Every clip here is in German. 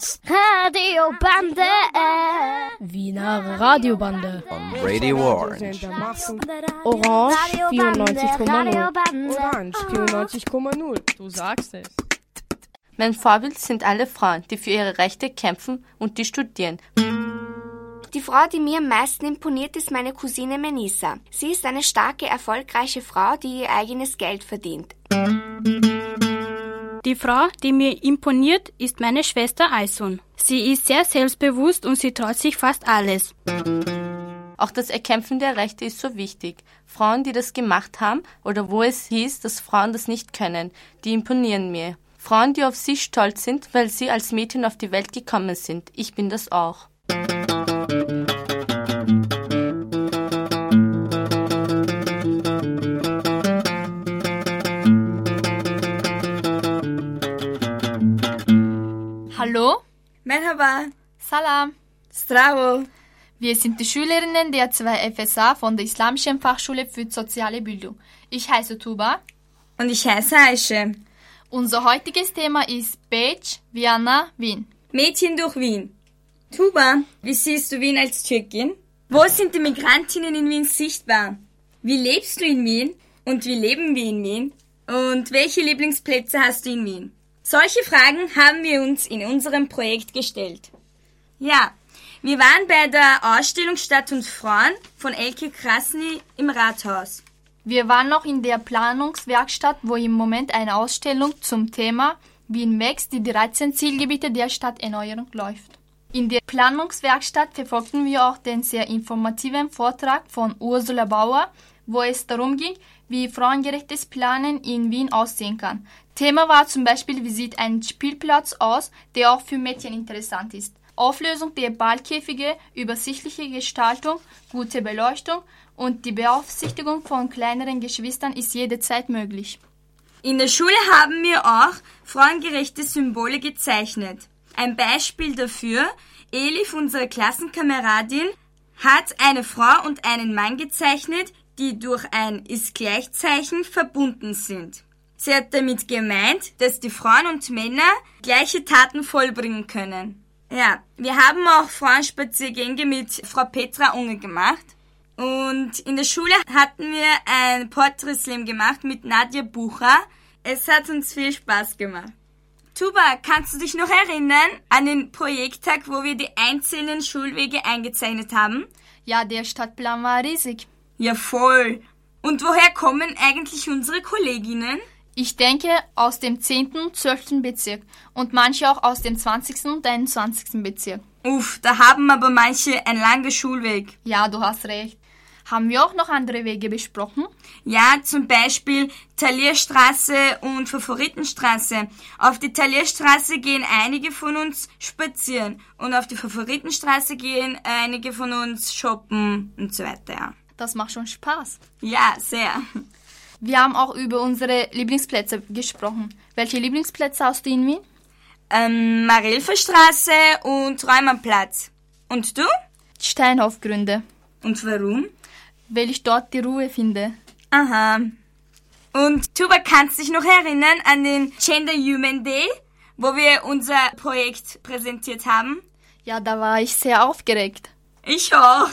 jetzt Radiobande. Wiener Radiobande. On Radio Orange. Orange 94,0. Orange 94,0. Du sagst es. Mein Vorbild sind alle Frauen, die für ihre Rechte kämpfen und die studieren. Die Frau, die mir am meisten imponiert, ist meine Cousine Menisa. Sie ist eine starke, erfolgreiche Frau, die ihr eigenes Geld verdient. Die Frau, die mir imponiert, ist meine Schwester Aisun. Sie ist sehr selbstbewusst und sie traut sich fast alles. Auch das Erkämpfen der Rechte ist so wichtig. Frauen, die das gemacht haben oder wo es hieß, dass Frauen das nicht können, die imponieren mir. Frauen, die auf sich stolz sind, weil sie als Mädchen auf die Welt gekommen sind. Ich bin das auch. Hallo? Merhaba. Salam. Stravo. Wir sind die Schülerinnen der 2 FSA von der Islamischen Fachschule für soziale Bildung. Ich heiße Tuba. Und ich heiße Aische. Unser heutiges Thema ist Beach, Vienna, Wien. Mädchen durch Wien. Tuba, wie siehst du Wien als Türkin? Wo sind die Migrantinnen in Wien sichtbar? Wie lebst du in Wien? Und wie leben wir in Wien? Und welche Lieblingsplätze hast du in Wien? Solche Fragen haben wir uns in unserem Projekt gestellt. Ja, wir waren bei der Ausstellung Stadt und Frauen von Elke Krasny im Rathaus. Wir waren noch in der Planungswerkstatt, wo im Moment eine Ausstellung zum Thema Wien wächst, die 13 Zielgebiete der Stadterneuerung läuft. In der Planungswerkstatt verfolgten wir auch den sehr informativen Vortrag von Ursula Bauer, wo es darum ging, wie frauengerechtes Planen in Wien aussehen kann. Thema war zum Beispiel, wie sieht ein Spielplatz aus, der auch für Mädchen interessant ist. Auflösung der Ballkäfige, übersichtliche Gestaltung, gute Beleuchtung und die Beaufsichtigung von kleineren Geschwistern ist jederzeit möglich. In der Schule haben wir auch frauengerechte Symbole gezeichnet. Ein Beispiel dafür, Elif, unsere Klassenkameradin, hat eine Frau und einen Mann gezeichnet, die durch ein Ist-Gleichzeichen verbunden sind. Sie hat damit gemeint, dass die Frauen und Männer gleiche Taten vollbringen können. Ja, wir haben auch Frauenspaziergänge mit Frau Petra Unge gemacht. Und in der Schule hatten wir ein Portrait-Slam gemacht mit Nadja Bucher. Es hat uns viel Spaß gemacht. Tuba, kannst du dich noch erinnern an den Projekttag, wo wir die einzelnen Schulwege eingezeichnet haben? Ja, der Stadtplan war riesig. Ja, voll. Und woher kommen eigentlich unsere Kolleginnen? Ich denke aus dem 10. und 12. Bezirk und manche auch aus dem 20. und 21. Bezirk. Uff, da haben aber manche einen langen Schulweg. Ja, du hast recht. Haben wir auch noch andere Wege besprochen? Ja, zum Beispiel Talierstraße und Favoritenstraße. Auf die Talierstraße gehen einige von uns spazieren und auf die Favoritenstraße gehen einige von uns shoppen und so weiter. Ja. Das macht schon Spaß. Ja, sehr. Wir haben auch über unsere Lieblingsplätze gesprochen. Welche Lieblingsplätze hast du in Wien? Ähm, Marilferstraße und Räumannplatz. Und du? Steinhofgründe. Und warum? Weil ich dort die Ruhe finde. Aha. Und Tuba, kannst du dich noch erinnern an den Gender Human Day, wo wir unser Projekt präsentiert haben? Ja, da war ich sehr aufgeregt. Ich auch.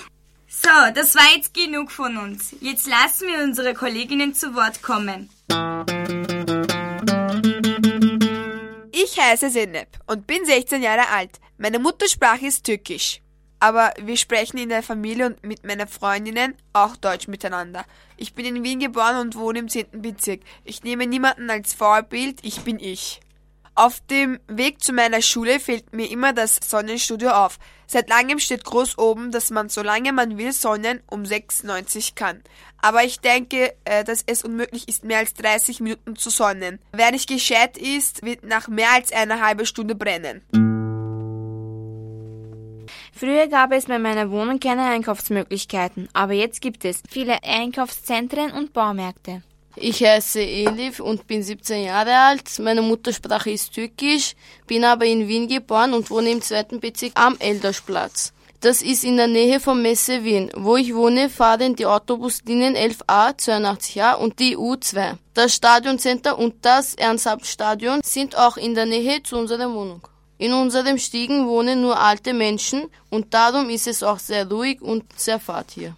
So, das war jetzt genug von uns. Jetzt lassen wir unsere Kolleginnen zu Wort kommen. Ich heiße Zeynep und bin 16 Jahre alt. Meine Muttersprache ist Türkisch. Aber wir sprechen in der Familie und mit meinen Freundinnen auch Deutsch miteinander. Ich bin in Wien geboren und wohne im 10. Bezirk. Ich nehme niemanden als Vorbild, ich bin ich. Auf dem Weg zu meiner Schule fällt mir immer das Sonnenstudio auf. Seit langem steht groß oben, dass man solange man will Sonnen um 6,90 kann. Aber ich denke, äh, dass es unmöglich ist, mehr als 30 Minuten zu sonnen. Wer nicht gescheit ist, wird nach mehr als einer halben Stunde brennen. Früher gab es bei meiner Wohnung keine Einkaufsmöglichkeiten, aber jetzt gibt es viele Einkaufszentren und Baumärkte. Ich heiße Elif und bin 17 Jahre alt. Meine Muttersprache ist Türkisch, bin aber in Wien geboren und wohne im zweiten Bezirk am Eldersplatz. Das ist in der Nähe vom Messe Wien. Wo ich wohne, fahren die Autobuslinien 11a, 82a und die U2. Das Stadioncenter und das Ernst-Stadion sind auch in der Nähe zu unserer Wohnung. In unserem Stiegen wohnen nur alte Menschen und darum ist es auch sehr ruhig und sehr fad hier.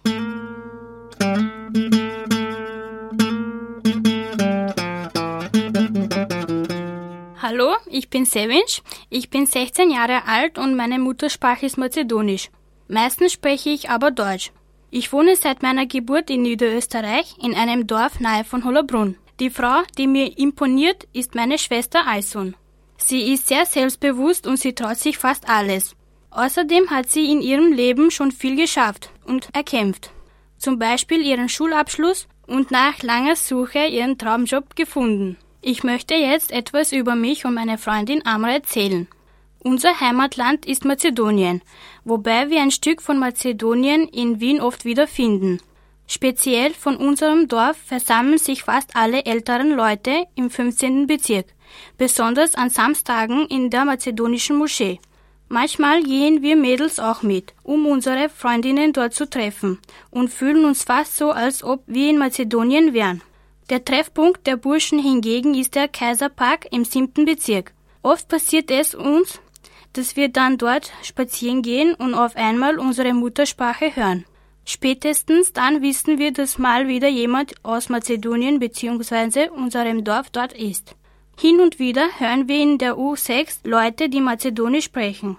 Hallo, ich bin Sevinch. Ich bin 16 Jahre alt und meine Muttersprache ist Mazedonisch. Meistens spreche ich aber Deutsch. Ich wohne seit meiner Geburt in Niederösterreich in einem Dorf nahe von Hollabrunn. Die Frau, die mir imponiert, ist meine Schwester Aisun. Sie ist sehr selbstbewusst und sie traut sich fast alles. Außerdem hat sie in ihrem Leben schon viel geschafft und erkämpft. Zum Beispiel ihren Schulabschluss und nach langer Suche ihren Traumjob gefunden. Ich möchte jetzt etwas über mich und meine Freundin Amra erzählen. Unser Heimatland ist Mazedonien, wobei wir ein Stück von Mazedonien in Wien oft wiederfinden. Speziell von unserem Dorf versammeln sich fast alle älteren Leute im 15. Bezirk, besonders an Samstagen in der mazedonischen Moschee. Manchmal gehen wir Mädels auch mit, um unsere Freundinnen dort zu treffen und fühlen uns fast so, als ob wir in Mazedonien wären. Der Treffpunkt der Burschen hingegen ist der Kaiserpark im siebten Bezirk. Oft passiert es uns, dass wir dann dort spazieren gehen und auf einmal unsere Muttersprache hören. Spätestens dann wissen wir, dass mal wieder jemand aus Mazedonien bzw. unserem Dorf dort ist. Hin und wieder hören wir in der U6 Leute, die Mazedonisch sprechen.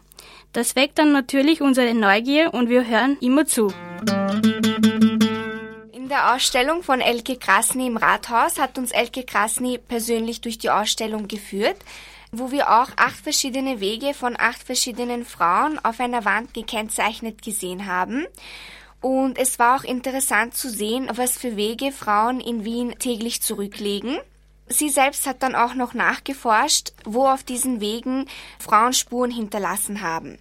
Das weckt dann natürlich unsere Neugier und wir hören immer zu. In der Ausstellung von Elke Krasny im Rathaus hat uns Elke Krasny persönlich durch die Ausstellung geführt, wo wir auch acht verschiedene Wege von acht verschiedenen Frauen auf einer Wand gekennzeichnet gesehen haben. Und es war auch interessant zu sehen, was für Wege Frauen in Wien täglich zurücklegen. Sie selbst hat dann auch noch nachgeforscht, wo auf diesen Wegen Frauen Spuren hinterlassen haben.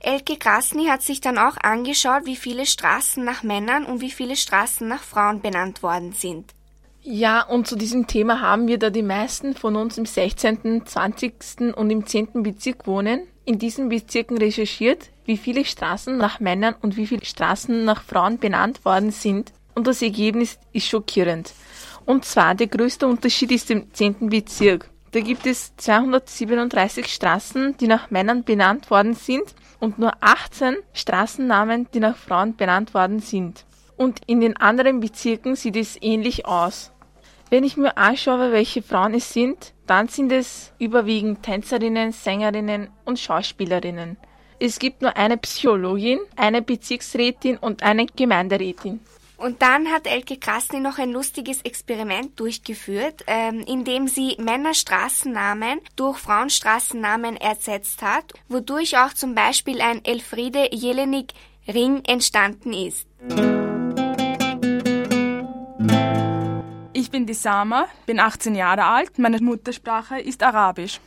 Elke Krasny hat sich dann auch angeschaut, wie viele Straßen nach Männern und wie viele Straßen nach Frauen benannt worden sind. Ja, und zu diesem Thema haben wir, da die meisten von uns im 16., 20. und im 10. Bezirk wohnen, in diesen Bezirken recherchiert, wie viele Straßen nach Männern und wie viele Straßen nach Frauen benannt worden sind. Und das Ergebnis ist schockierend. Und zwar der größte Unterschied ist im 10. Bezirk. Da gibt es 237 Straßen, die nach Männern benannt worden sind und nur 18 Straßennamen, die nach Frauen benannt worden sind. Und in den anderen Bezirken sieht es ähnlich aus. Wenn ich mir anschaue, welche Frauen es sind, dann sind es überwiegend Tänzerinnen, Sängerinnen und Schauspielerinnen. Es gibt nur eine Psychologin, eine Bezirksrätin und eine Gemeinderätin. Und dann hat Elke Krasny noch ein lustiges Experiment durchgeführt, ähm, indem sie Männerstraßennamen durch Frauenstraßennamen ersetzt hat, wodurch auch zum Beispiel ein Elfriede Jelinek Ring entstanden ist. Ich bin die Sama, bin 18 Jahre alt, meine Muttersprache ist Arabisch.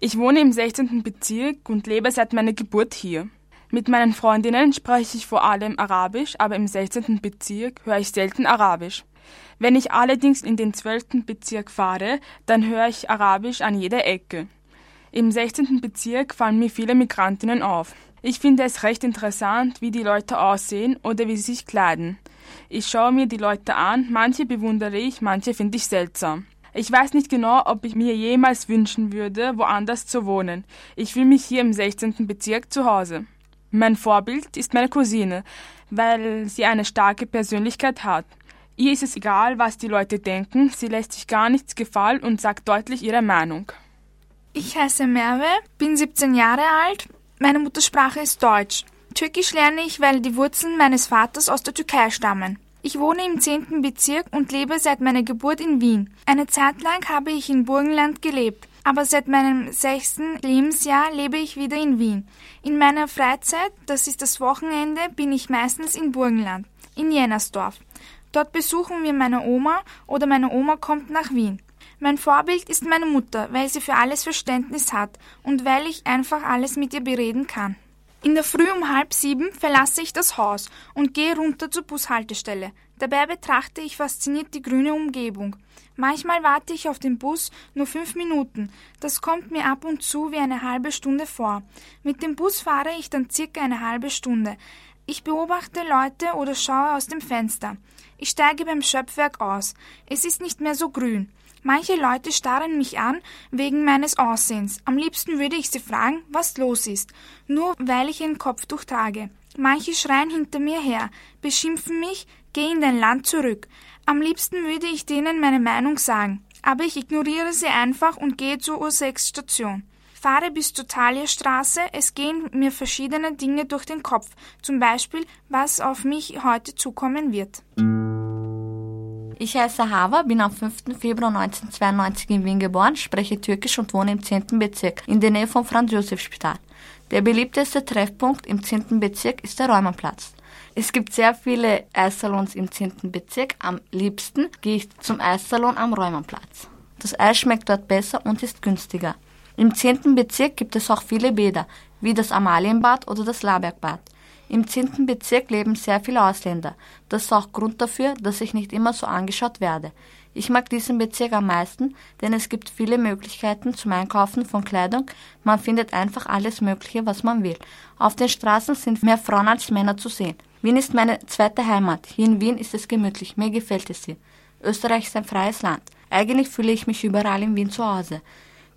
Ich wohne im 16. Bezirk und lebe seit meiner Geburt hier. Mit meinen Freundinnen spreche ich vor allem Arabisch, aber im 16. Bezirk höre ich selten Arabisch. Wenn ich allerdings in den 12. Bezirk fahre, dann höre ich Arabisch an jeder Ecke. Im 16. Bezirk fallen mir viele Migrantinnen auf. Ich finde es recht interessant, wie die Leute aussehen oder wie sie sich kleiden. Ich schaue mir die Leute an, manche bewundere ich, manche finde ich seltsam. Ich weiß nicht genau, ob ich mir jemals wünschen würde, woanders zu wohnen. Ich fühle mich hier im 16. Bezirk zu Hause. Mein Vorbild ist meine Cousine, weil sie eine starke Persönlichkeit hat. Ihr ist es egal, was die Leute denken, sie lässt sich gar nichts gefallen und sagt deutlich ihre Meinung. Ich heiße Merve, bin 17 Jahre alt, meine Muttersprache ist Deutsch. Türkisch lerne ich, weil die Wurzeln meines Vaters aus der Türkei stammen. Ich wohne im 10. Bezirk und lebe seit meiner Geburt in Wien. Eine Zeit lang habe ich in Burgenland gelebt, aber seit meinem sechsten Lebensjahr lebe ich wieder in Wien. In meiner Freizeit, das ist das Wochenende, bin ich meistens in Burgenland, in Jennersdorf. Dort besuchen wir meine Oma oder meine Oma kommt nach Wien. Mein Vorbild ist meine Mutter, weil sie für alles Verständnis hat und weil ich einfach alles mit ihr bereden kann. In der Früh um halb sieben verlasse ich das Haus und gehe runter zur Bushaltestelle. Dabei betrachte ich fasziniert die grüne Umgebung. Manchmal warte ich auf den Bus nur fünf Minuten. Das kommt mir ab und zu wie eine halbe Stunde vor. Mit dem Bus fahre ich dann circa eine halbe Stunde. Ich beobachte Leute oder schaue aus dem Fenster. Ich steige beim Schöpfwerk aus. Es ist nicht mehr so grün. Manche Leute starren mich an wegen meines Aussehens. Am liebsten würde ich sie fragen, was los ist, nur weil ich ein Kopftuch trage. Manche schreien hinter mir her, beschimpfen mich, geh in dein Land zurück. Am liebsten würde ich denen meine Meinung sagen, aber ich ignoriere sie einfach und gehe zur U6-Station. Fahre bis zur Thalierstraße, es gehen mir verschiedene Dinge durch den Kopf, zum Beispiel, was auf mich heute zukommen wird. Ich heiße Hava, bin am 5. Februar 1992 in Wien geboren, spreche Türkisch und wohne im 10. Bezirk, in der Nähe vom Franz-Josef-Spital. Der beliebteste Treffpunkt im 10. Bezirk ist der Räumerplatz. Es gibt sehr viele Eissalons im 10. Bezirk. Am liebsten gehe ich zum Eissalon am Räumerplatz. Das Eis schmeckt dort besser und ist günstiger. Im 10. Bezirk gibt es auch viele Bäder, wie das Amalienbad oder das Labergbad. Im 10. Bezirk leben sehr viele Ausländer. Das ist auch Grund dafür, dass ich nicht immer so angeschaut werde. Ich mag diesen Bezirk am meisten, denn es gibt viele Möglichkeiten zum Einkaufen von Kleidung. Man findet einfach alles Mögliche, was man will. Auf den Straßen sind mehr Frauen als Männer zu sehen. Wien ist meine zweite Heimat. Hier in Wien ist es gemütlich. Mir gefällt es hier. Österreich ist ein freies Land. Eigentlich fühle ich mich überall in Wien zu Hause.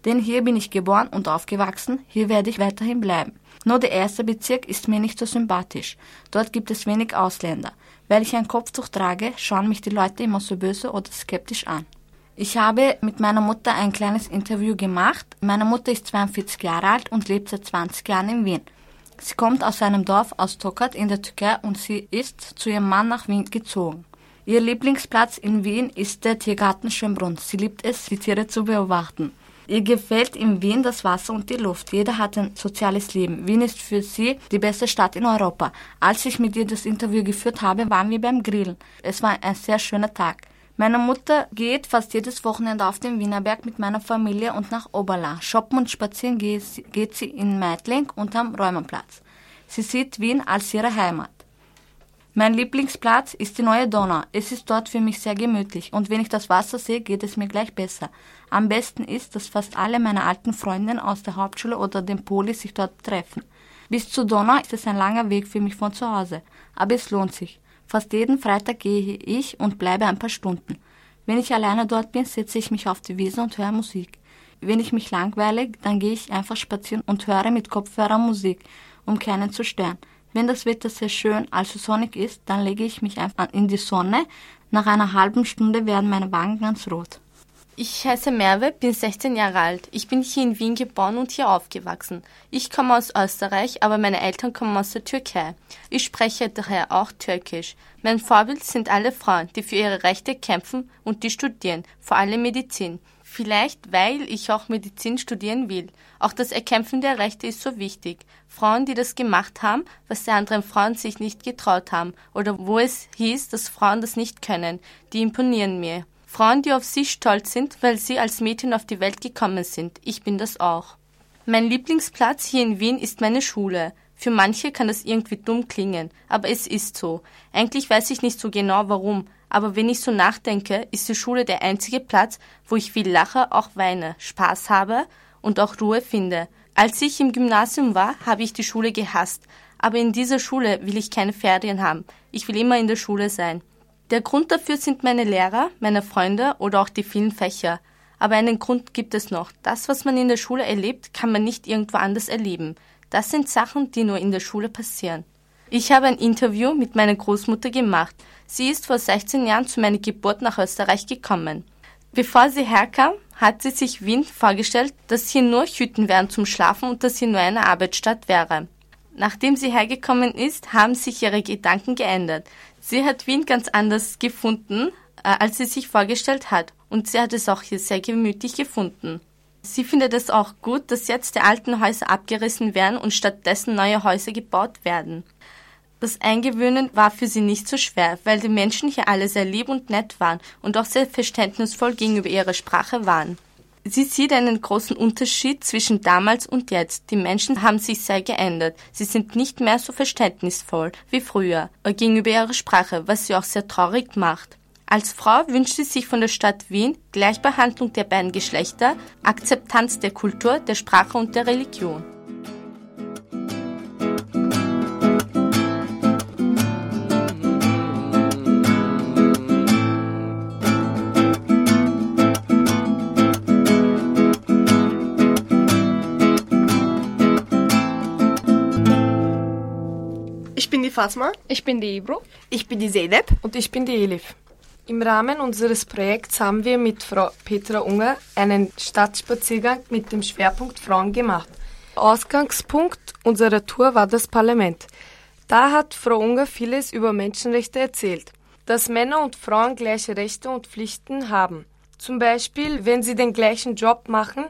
Denn hier bin ich geboren und aufgewachsen. Hier werde ich weiterhin bleiben. Nur der erste Bezirk ist mir nicht so sympathisch. Dort gibt es wenig Ausländer. Weil ich ein Kopftuch trage, schauen mich die Leute immer so böse oder skeptisch an. Ich habe mit meiner Mutter ein kleines Interview gemacht. Meine Mutter ist 42 Jahre alt und lebt seit 20 Jahren in Wien. Sie kommt aus einem Dorf aus Tokat in der Türkei und sie ist zu ihrem Mann nach Wien gezogen. Ihr Lieblingsplatz in Wien ist der Tiergarten Schönbrunn. Sie liebt es, die Tiere zu beobachten. Ihr gefällt in Wien das Wasser und die Luft. Jeder hat ein soziales Leben. Wien ist für sie die beste Stadt in Europa. Als ich mit ihr das Interview geführt habe, waren wir beim Grillen. Es war ein sehr schöner Tag. Meine Mutter geht fast jedes Wochenende auf den Wienerberg mit meiner Familie und nach Oberla. Shoppen und spazieren geht sie in Meidling und am Räumerplatz. Sie sieht Wien als ihre Heimat. Mein Lieblingsplatz ist die neue Donau. Es ist dort für mich sehr gemütlich und wenn ich das Wasser sehe, geht es mir gleich besser. Am besten ist, dass fast alle meine alten Freundinnen aus der Hauptschule oder dem Poli sich dort treffen. Bis zur Donau ist es ein langer Weg für mich von zu Hause, aber es lohnt sich. Fast jeden Freitag gehe ich und bleibe ein paar Stunden. Wenn ich alleine dort bin, setze ich mich auf die Wiese und höre Musik. Wenn ich mich langweile, dann gehe ich einfach spazieren und höre mit Kopfhörer Musik, um keinen zu stören. Wenn das Wetter sehr schön, also sonnig ist, dann lege ich mich einfach in die Sonne. Nach einer halben Stunde werden meine Wangen ganz rot. Ich heiße Merve, bin 16 Jahre alt. Ich bin hier in Wien geboren und hier aufgewachsen. Ich komme aus Österreich, aber meine Eltern kommen aus der Türkei. Ich spreche daher auch Türkisch. Mein Vorbild sind alle Frauen, die für ihre Rechte kämpfen und die studieren, vor allem Medizin. Vielleicht, weil ich auch Medizin studieren will. Auch das Erkämpfen der Rechte ist so wichtig. Frauen, die das gemacht haben, was die anderen Frauen sich nicht getraut haben, oder wo es hieß, dass Frauen das nicht können, die imponieren mir. Frauen, die auf sich stolz sind, weil sie als Mädchen auf die Welt gekommen sind. Ich bin das auch. Mein Lieblingsplatz hier in Wien ist meine Schule. Für manche kann das irgendwie dumm klingen, aber es ist so. Eigentlich weiß ich nicht so genau warum, aber wenn ich so nachdenke, ist die Schule der einzige Platz, wo ich viel lache, auch weine, Spaß habe und auch Ruhe finde. Als ich im Gymnasium war, habe ich die Schule gehasst, aber in dieser Schule will ich keine Ferien haben. Ich will immer in der Schule sein. Der Grund dafür sind meine Lehrer, meine Freunde oder auch die vielen Fächer. Aber einen Grund gibt es noch. Das, was man in der Schule erlebt, kann man nicht irgendwo anders erleben. Das sind Sachen, die nur in der Schule passieren. Ich habe ein Interview mit meiner Großmutter gemacht. Sie ist vor 16 Jahren zu meiner Geburt nach Österreich gekommen. Bevor sie herkam, hat sie sich Wien vorgestellt, dass hier nur Hütten wären zum Schlafen und dass hier nur eine Arbeitsstadt wäre. Nachdem sie hergekommen ist, haben sich ihre Gedanken geändert. Sie hat Wien ganz anders gefunden, äh, als sie sich vorgestellt hat. Und sie hat es auch hier sehr gemütlich gefunden. Sie findet es auch gut, dass jetzt die alten Häuser abgerissen werden und stattdessen neue Häuser gebaut werden. Das Eingewöhnen war für sie nicht so schwer, weil die Menschen hier alle sehr lieb und nett waren und auch sehr verständnisvoll gegenüber ihrer Sprache waren. Sie sieht einen großen Unterschied zwischen damals und jetzt. Die Menschen haben sich sehr geändert. Sie sind nicht mehr so verständnisvoll wie früher gegenüber ihrer Sprache, was sie auch sehr traurig macht. Als Frau wünscht sie sich von der Stadt Wien Gleichbehandlung der beiden Geschlechter, Akzeptanz der Kultur, der Sprache und der Religion. Fatma. Ich bin die Ibro. Ich bin die Zeynep. Und ich bin die Elif. Im Rahmen unseres Projekts haben wir mit Frau Petra Unger einen Stadtspaziergang mit dem Schwerpunkt Frauen gemacht. Ausgangspunkt unserer Tour war das Parlament. Da hat Frau Unger vieles über Menschenrechte erzählt, dass Männer und Frauen gleiche Rechte und Pflichten haben. Zum Beispiel, wenn sie den gleichen Job machen,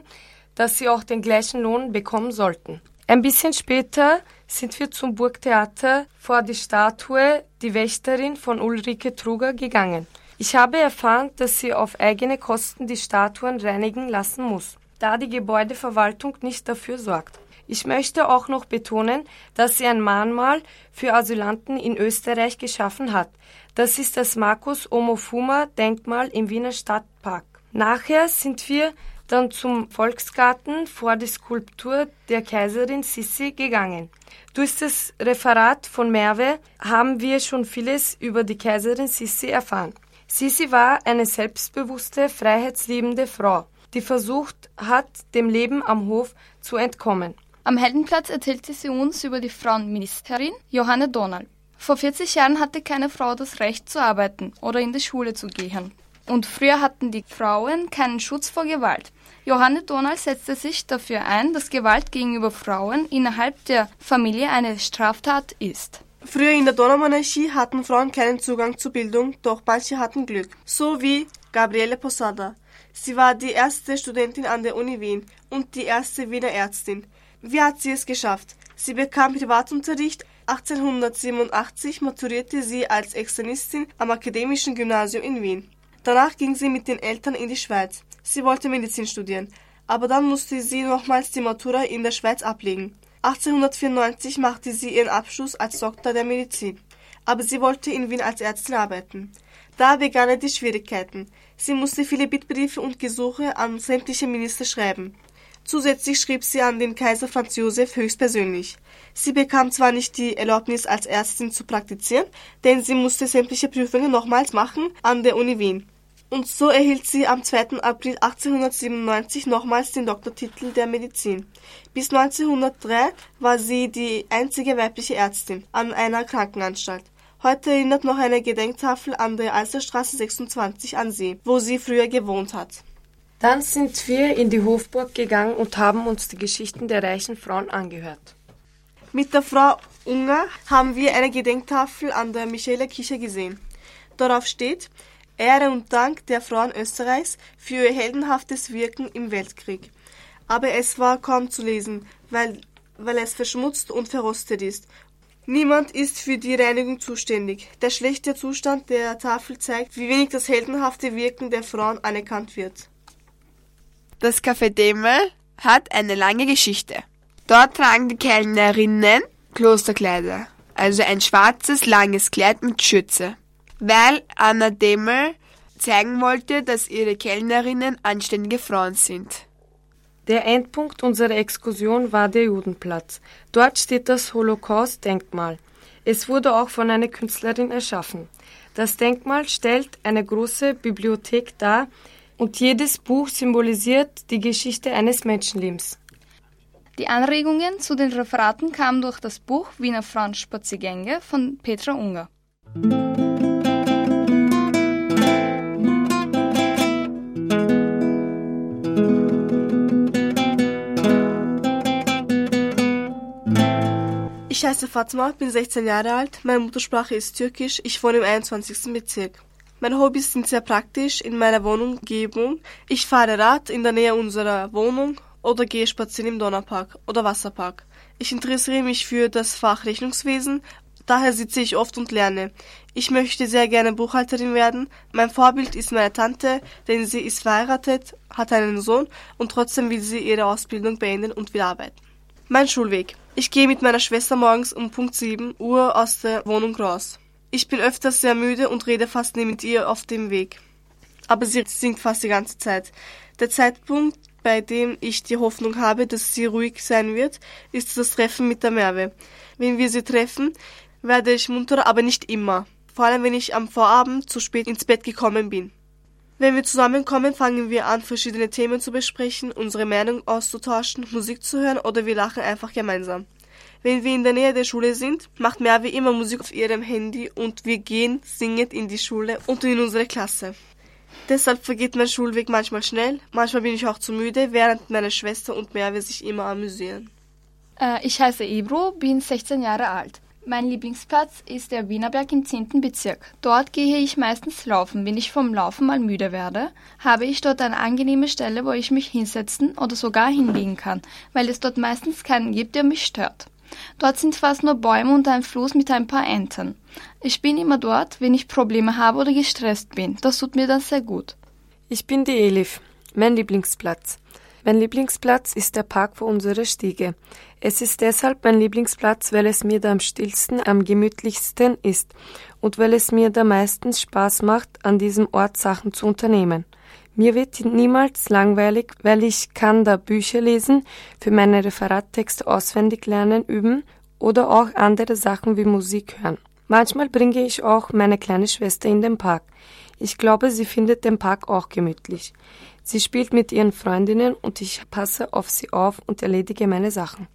dass sie auch den gleichen Lohn bekommen sollten. Ein bisschen später sind wir zum Burgtheater vor die Statue Die Wächterin von Ulrike Truger gegangen. Ich habe erfahren, dass sie auf eigene Kosten die Statuen reinigen lassen muss, da die Gebäudeverwaltung nicht dafür sorgt. Ich möchte auch noch betonen, dass sie ein Mahnmal für Asylanten in Österreich geschaffen hat. Das ist das Markus Omofuma Denkmal im Wiener Stadtpark. Nachher sind wir dann zum Volksgarten vor die Skulptur der Kaiserin Sissi gegangen. Durch das Referat von Merve haben wir schon vieles über die Kaiserin Sissi erfahren. Sissi war eine selbstbewusste, freiheitsliebende Frau, die versucht hat, dem Leben am Hof zu entkommen. Am Heldenplatz erzählte sie uns über die Frauenministerin Johanne Donald. Vor 40 Jahren hatte keine Frau das Recht zu arbeiten oder in die Schule zu gehen. Und früher hatten die Frauen keinen Schutz vor Gewalt. Johanne Donald setzte sich dafür ein, dass Gewalt gegenüber Frauen innerhalb der Familie eine Straftat ist. Früher in der Donaumonarchie hatten Frauen keinen Zugang zur Bildung, doch manche hatten Glück. So wie Gabriele Posada. Sie war die erste Studentin an der Uni Wien und die erste Wiener Ärztin. Wie hat sie es geschafft? Sie bekam Privatunterricht. 1887 maturierte sie als Externistin am Akademischen Gymnasium in Wien. Danach ging sie mit den Eltern in die Schweiz. Sie wollte Medizin studieren, aber dann musste sie nochmals die Matura in der Schweiz ablegen. 1894 machte sie ihren Abschluss als Doktor der Medizin, aber sie wollte in Wien als Ärztin arbeiten. Da begannen die Schwierigkeiten. Sie musste viele Bittbriefe und Gesuche an sämtliche Minister schreiben. Zusätzlich schrieb sie an den Kaiser Franz Josef höchstpersönlich. Sie bekam zwar nicht die Erlaubnis, als Ärztin zu praktizieren, denn sie musste sämtliche Prüfungen nochmals machen an der Uni Wien. Und so erhielt sie am 2. April 1897 nochmals den Doktortitel der Medizin. Bis 1903 war sie die einzige weibliche Ärztin an einer Krankenanstalt. Heute erinnert noch eine Gedenktafel an der Alsterstraße 26 an sie, wo sie früher gewohnt hat. Dann sind wir in die Hofburg gegangen und haben uns die Geschichten der reichen Frauen angehört. Mit der Frau Unger haben wir eine Gedenktafel an der Michaela-Kirche gesehen. Darauf steht Ehre und Dank der Frauen Österreichs für ihr heldenhaftes Wirken im Weltkrieg. Aber es war kaum zu lesen, weil, weil es verschmutzt und verrostet ist. Niemand ist für die Reinigung zuständig. Der schlechte Zustand der Tafel zeigt, wie wenig das heldenhafte Wirken der Frauen anerkannt wird. Das Café Demel hat eine lange Geschichte. Dort tragen die Kellnerinnen Klosterkleider, also ein schwarzes, langes Kleid mit Schürze, weil Anna Demel zeigen wollte, dass ihre Kellnerinnen anständige Frauen sind. Der Endpunkt unserer Exkursion war der Judenplatz. Dort steht das Holocaust-Denkmal. Es wurde auch von einer Künstlerin erschaffen. Das Denkmal stellt eine große Bibliothek dar, und jedes Buch symbolisiert die Geschichte eines Menschenlebens. Die Anregungen zu den Referaten kamen durch das Buch Wiener Frauenspaziergänge von Petra Unger. Ich heiße Fatma, bin 16 Jahre alt, meine Muttersprache ist Türkisch, ich wohne im 21. Bezirk. Meine Hobbys sind sehr praktisch in meiner Wohnumgebung. Ich fahre Rad in der Nähe unserer Wohnung oder gehe spazieren im Donnerpark oder Wasserpark. Ich interessiere mich für das Fach Rechnungswesen, daher sitze ich oft und lerne. Ich möchte sehr gerne Buchhalterin werden. Mein Vorbild ist meine Tante, denn sie ist verheiratet, hat einen Sohn und trotzdem will sie ihre Ausbildung beenden und will arbeiten. Mein Schulweg. Ich gehe mit meiner Schwester morgens um Punkt 7 Uhr aus der Wohnung raus. Ich bin öfters sehr müde und rede fast nie mit ihr auf dem Weg. Aber sie singt fast die ganze Zeit. Der Zeitpunkt, bei dem ich die Hoffnung habe, dass sie ruhig sein wird, ist das Treffen mit der Merve. Wenn wir sie treffen, werde ich munterer, aber nicht immer. Vor allem, wenn ich am Vorabend zu spät ins Bett gekommen bin. Wenn wir zusammenkommen, fangen wir an, verschiedene Themen zu besprechen, unsere Meinung auszutauschen, Musik zu hören oder wir lachen einfach gemeinsam. Wenn wir in der Nähe der Schule sind, macht Merve immer Musik auf ihrem Handy und wir gehen singend in die Schule und in unsere Klasse. Deshalb vergeht mein Schulweg manchmal schnell, manchmal bin ich auch zu müde, während meine Schwester und Merve sich immer amüsieren. Äh, ich heiße Ebro, bin 16 Jahre alt. Mein Lieblingsplatz ist der Wienerberg im 10. Bezirk. Dort gehe ich meistens laufen. Wenn ich vom Laufen mal müde werde, habe ich dort eine angenehme Stelle, wo ich mich hinsetzen oder sogar hinlegen kann, weil es dort meistens keinen gibt, der mich stört. Dort sind fast nur Bäume und ein Fluss mit ein paar Enten. Ich bin immer dort, wenn ich Probleme habe oder gestresst bin. Das tut mir dann sehr gut. Ich bin die Elif, mein Lieblingsplatz. Mein Lieblingsplatz ist der Park vor unserer Stiege. Es ist deshalb mein Lieblingsplatz, weil es mir da am stillsten, am gemütlichsten ist und weil es mir da meistens Spaß macht, an diesem Ort Sachen zu unternehmen. Mir wird niemals langweilig, weil ich kann da Bücher lesen, für meine Referattexte auswendig lernen, üben oder auch andere Sachen wie Musik hören. Manchmal bringe ich auch meine kleine Schwester in den Park. Ich glaube, sie findet den Park auch gemütlich. Sie spielt mit ihren Freundinnen und ich passe auf sie auf und erledige meine Sachen.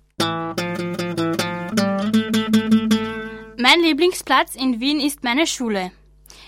Mein Lieblingsplatz in Wien ist meine Schule.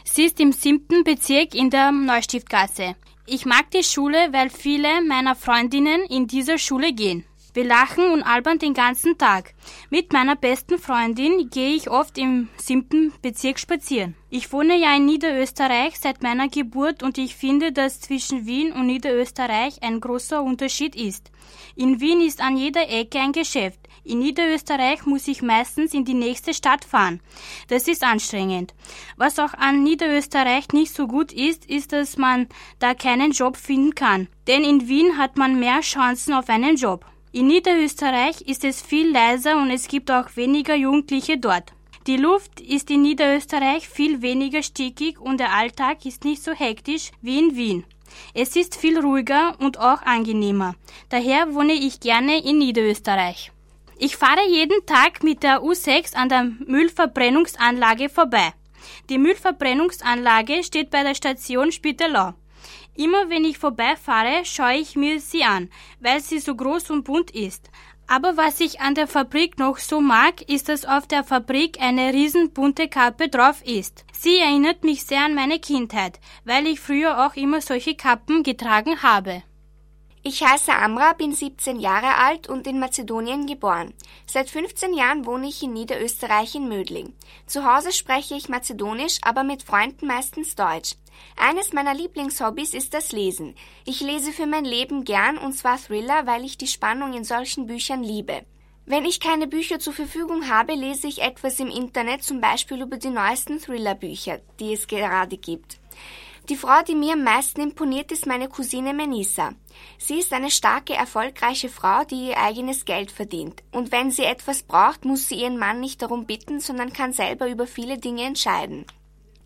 Sie ist im siebten Bezirk in der Neustiftgasse. Ich mag die Schule, weil viele meiner Freundinnen in dieser Schule gehen. Wir lachen und albern den ganzen Tag. Mit meiner besten Freundin gehe ich oft im siebten Bezirk spazieren. Ich wohne ja in Niederösterreich seit meiner Geburt und ich finde, dass zwischen Wien und Niederösterreich ein großer Unterschied ist. In Wien ist an jeder Ecke ein Geschäft. In Niederösterreich muss ich meistens in die nächste Stadt fahren. Das ist anstrengend. Was auch an Niederösterreich nicht so gut ist, ist, dass man da keinen Job finden kann. Denn in Wien hat man mehr Chancen auf einen Job. In Niederösterreich ist es viel leiser und es gibt auch weniger Jugendliche dort. Die Luft ist in Niederösterreich viel weniger stickig und der Alltag ist nicht so hektisch wie in Wien. Es ist viel ruhiger und auch angenehmer. Daher wohne ich gerne in Niederösterreich. Ich fahre jeden Tag mit der U6 an der Müllverbrennungsanlage vorbei. Die Müllverbrennungsanlage steht bei der Station Spittelau. Immer wenn ich vorbeifahre, schaue ich mir sie an, weil sie so groß und bunt ist. Aber was ich an der Fabrik noch so mag, ist, dass auf der Fabrik eine riesen bunte Kappe drauf ist. Sie erinnert mich sehr an meine Kindheit, weil ich früher auch immer solche Kappen getragen habe. Ich heiße Amra, bin 17 Jahre alt und in Mazedonien geboren. Seit 15 Jahren wohne ich in Niederösterreich in Mödling. Zu Hause spreche ich Mazedonisch, aber mit Freunden meistens Deutsch. Eines meiner Lieblingshobbys ist das Lesen. Ich lese für mein Leben gern und zwar Thriller, weil ich die Spannung in solchen Büchern liebe. Wenn ich keine Bücher zur Verfügung habe, lese ich etwas im Internet, zum Beispiel über die neuesten Thrillerbücher, die es gerade gibt. Die Frau, die mir am meisten imponiert, ist meine Cousine Menisa. Sie ist eine starke, erfolgreiche Frau, die ihr eigenes Geld verdient. Und wenn sie etwas braucht, muss sie ihren Mann nicht darum bitten, sondern kann selber über viele Dinge entscheiden.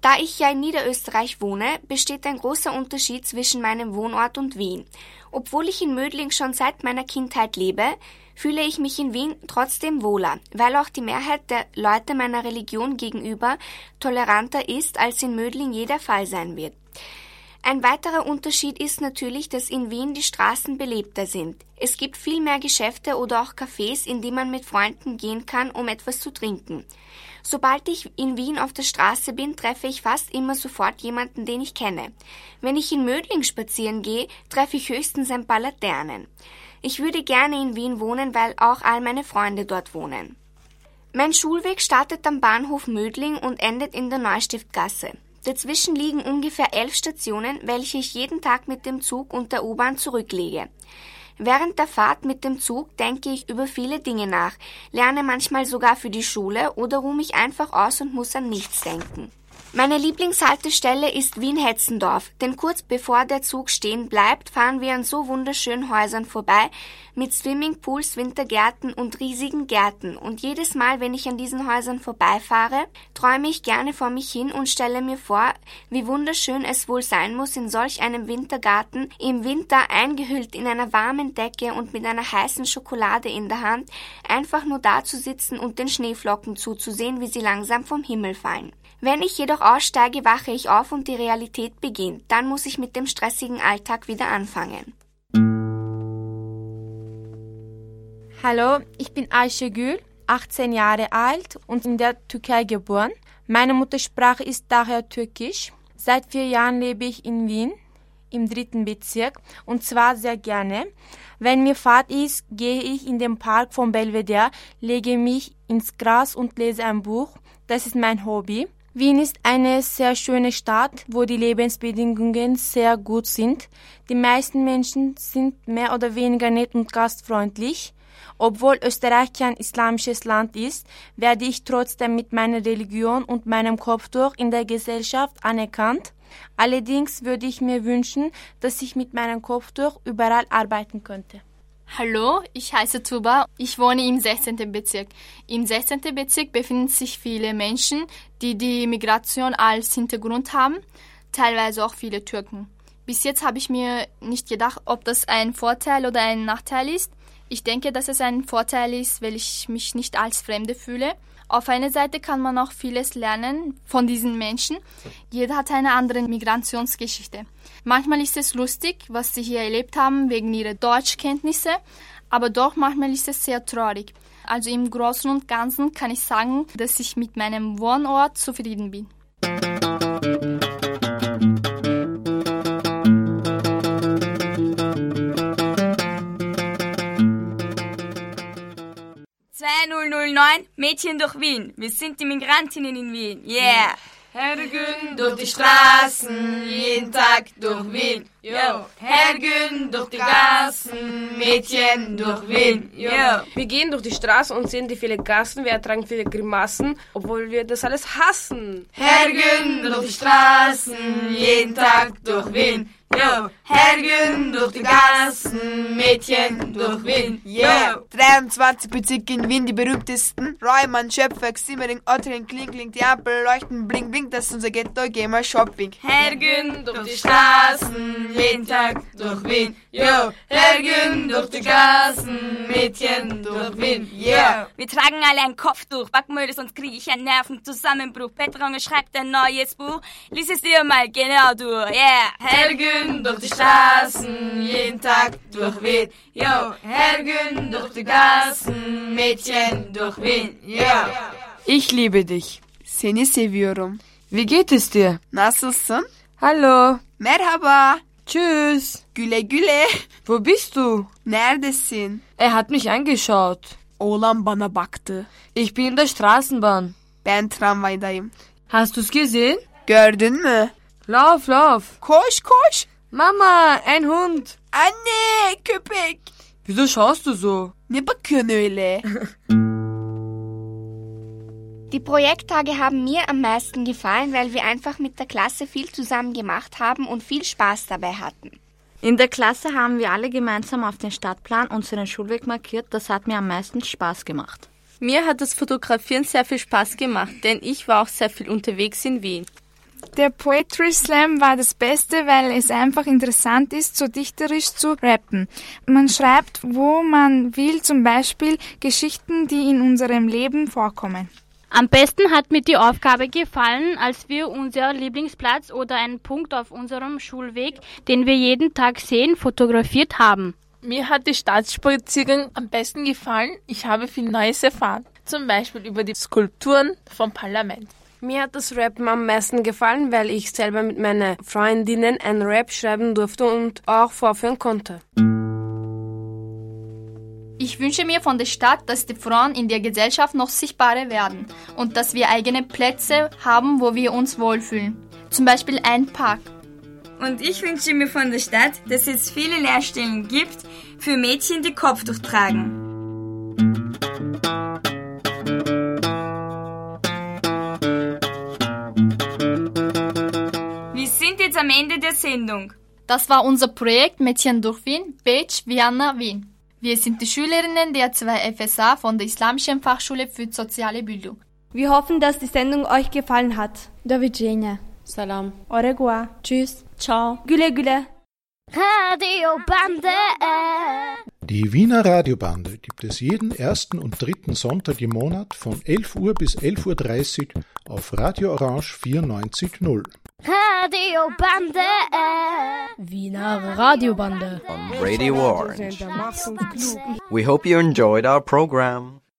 Da ich ja in Niederösterreich wohne, besteht ein großer Unterschied zwischen meinem Wohnort und Wien. Obwohl ich in Mödling schon seit meiner Kindheit lebe, fühle ich mich in Wien trotzdem wohler, weil auch die Mehrheit der Leute meiner Religion gegenüber toleranter ist, als in Mödling jeder Fall sein wird. Ein weiterer Unterschied ist natürlich, dass in Wien die Straßen belebter sind. Es gibt viel mehr Geschäfte oder auch Cafés, in die man mit Freunden gehen kann, um etwas zu trinken. Sobald ich in Wien auf der Straße bin, treffe ich fast immer sofort jemanden, den ich kenne. Wenn ich in Mödling spazieren gehe, treffe ich höchstens ein paar Laternen. Ich würde gerne in Wien wohnen, weil auch all meine Freunde dort wohnen. Mein Schulweg startet am Bahnhof Mödling und endet in der Neustiftgasse. Dazwischen liegen ungefähr elf Stationen, welche ich jeden Tag mit dem Zug und der U-Bahn zurücklege. Während der Fahrt mit dem Zug denke ich über viele Dinge nach, lerne manchmal sogar für die Schule oder ruhe mich einfach aus und muss an nichts denken. Meine Lieblingshaltestelle ist Wien-Hetzendorf, denn kurz bevor der Zug stehen bleibt, fahren wir an so wunderschönen Häusern vorbei, mit Swimmingpools, Wintergärten und riesigen Gärten, und jedes Mal, wenn ich an diesen Häusern vorbeifahre, träume ich gerne vor mich hin und stelle mir vor, wie wunderschön es wohl sein muss, in solch einem Wintergarten, im Winter eingehüllt in einer warmen Decke und mit einer heißen Schokolade in der Hand, einfach nur da zu sitzen und den Schneeflocken zuzusehen, wie sie langsam vom Himmel fallen. Wenn ich jedoch aussteige, wache ich auf und die Realität beginnt. Dann muss ich mit dem stressigen Alltag wieder anfangen. Hallo, ich bin Aisha Gül, 18 Jahre alt und in der Türkei geboren. Meine Muttersprache ist daher Türkisch. Seit vier Jahren lebe ich in Wien im dritten Bezirk und zwar sehr gerne. Wenn mir Fahrt ist, gehe ich in den Park von Belvedere, lege mich ins Gras und lese ein Buch. Das ist mein Hobby. Wien ist eine sehr schöne Stadt, wo die Lebensbedingungen sehr gut sind. Die meisten Menschen sind mehr oder weniger nett und gastfreundlich. Obwohl Österreich kein islamisches Land ist, werde ich trotzdem mit meiner Religion und meinem Kopftuch in der Gesellschaft anerkannt. Allerdings würde ich mir wünschen, dass ich mit meinem Kopftuch überall arbeiten könnte. Hallo, ich heiße Tuba. Ich wohne im 16. Bezirk. Im 16. Bezirk befinden sich viele Menschen, die die Migration als Hintergrund haben, teilweise auch viele Türken. Bis jetzt habe ich mir nicht gedacht, ob das ein Vorteil oder ein Nachteil ist. Ich denke, dass es ein Vorteil ist, weil ich mich nicht als Fremde fühle. Auf einer Seite kann man auch vieles lernen von diesen Menschen. Jeder hat eine andere Migrationsgeschichte. Manchmal ist es lustig, was sie hier erlebt haben wegen ihrer Deutschkenntnisse, aber doch manchmal ist es sehr traurig. Also im Großen und Ganzen kann ich sagen, dass ich mit meinem Wohnort zufrieden bin. 2009 Mädchen durch Wien. Wir sind die Migrantinnen in Wien. Yeah. Herrgün durch die Straßen, jeden Tag durch Wien. Yo. Herrgün durch die Gassen, Mädchen durch Wien. Yo. Wir gehen durch die Straßen und sehen die vielen Gassen, wir ertragen viele Grimassen, obwohl wir das alles hassen. Herrgün durch die Straßen, jeden Tag durch Wien. Yo, Herrgün durch die Gassen, Mädchen durch Wien. Yo. 23 Bezirke in Wien, die berühmtesten. Reumann, Schöpfer, Simmering, Ottering, Kling, Kling, die Ampel leuchten, bling, bling, das ist unser Ghetto, geh mal Shopping. Herrgün durch die Straßen, jeden Tag durch Wien. Yo, Herrgün durch die Gassen, Mädchen durch Wien. Yo. Wir tragen alle ein Kopftuch, Backmüll, sonst kriege ich einen Nervenzusammenbruch. Petronge schreibt ein neues Buch, lies es dir mal genau durch. Yeah, Herrgün durch die Straßen, jeden Tag durch Wien. Yo, Herrgün durch die Gassen, Mädchen durch Wien. Yo. Ich liebe dich. Seni seviyorum. Wie geht es dir? Nasılsın? Hallo. Merhaba. Tschüss. Güle güle. Wo bist du? Neredesin? Er hat mich angeschaut. Oğlan bana baktı. Ich bin in der Straßenbahn. Ben tramvaydayım. Hast du's gesehen? Gördün mü? Lauf, lauf. Koş, koş. Mama, ein Hund. Anne, köpek. Wieso schaust du so? Ne öyle? Die Projekttage haben mir am meisten gefallen, weil wir einfach mit der Klasse viel zusammen gemacht haben und viel Spaß dabei hatten. In der Klasse haben wir alle gemeinsam auf den Stadtplan unseren Schulweg markiert. Das hat mir am meisten Spaß gemacht. Mir hat das Fotografieren sehr viel Spaß gemacht, denn ich war auch sehr viel unterwegs in Wien. Der Poetry Slam war das Beste, weil es einfach interessant ist, so dichterisch zu rappen. Man schreibt, wo man will, zum Beispiel Geschichten, die in unserem Leben vorkommen. Am besten hat mir die Aufgabe gefallen, als wir unser Lieblingsplatz oder einen Punkt auf unserem Schulweg, den wir jeden Tag sehen, fotografiert haben. Mir hat die Staatsspaziergang am besten gefallen. Ich habe viel Neues erfahren. Zum Beispiel über die Skulpturen vom Parlament. Mir hat das Rappen am meisten gefallen, weil ich selber mit meinen Freundinnen ein Rap schreiben durfte und auch vorführen konnte. Ich wünsche mir von der Stadt, dass die Frauen in der Gesellschaft noch sichtbarer werden und dass wir eigene Plätze haben, wo wir uns wohlfühlen. Zum Beispiel ein Park. Und ich wünsche mir von der Stadt, dass es viele Lehrstellen gibt für Mädchen, die Kopftuch tragen. Ende der Sendung. Das war unser Projekt Mädchen durch Wien, Beach, Vienna, Wien. Wir sind die Schülerinnen der 2 FSA von der Islamischen Fachschule für soziale Bildung. Wir hoffen, dass die Sendung euch gefallen hat. Do widzenia. Salam. Oregua. Tschüss. Ciao. Güle güle. Radiobande. Die Wiener Radiobande gibt es jeden ersten und dritten Sonntag im Monat von 11 Uhr bis 11.30 Uhr auf Radio Orange 94.0. Radiobande. Wiener Radiobande. On Radio Orange. We hope you enjoyed our program.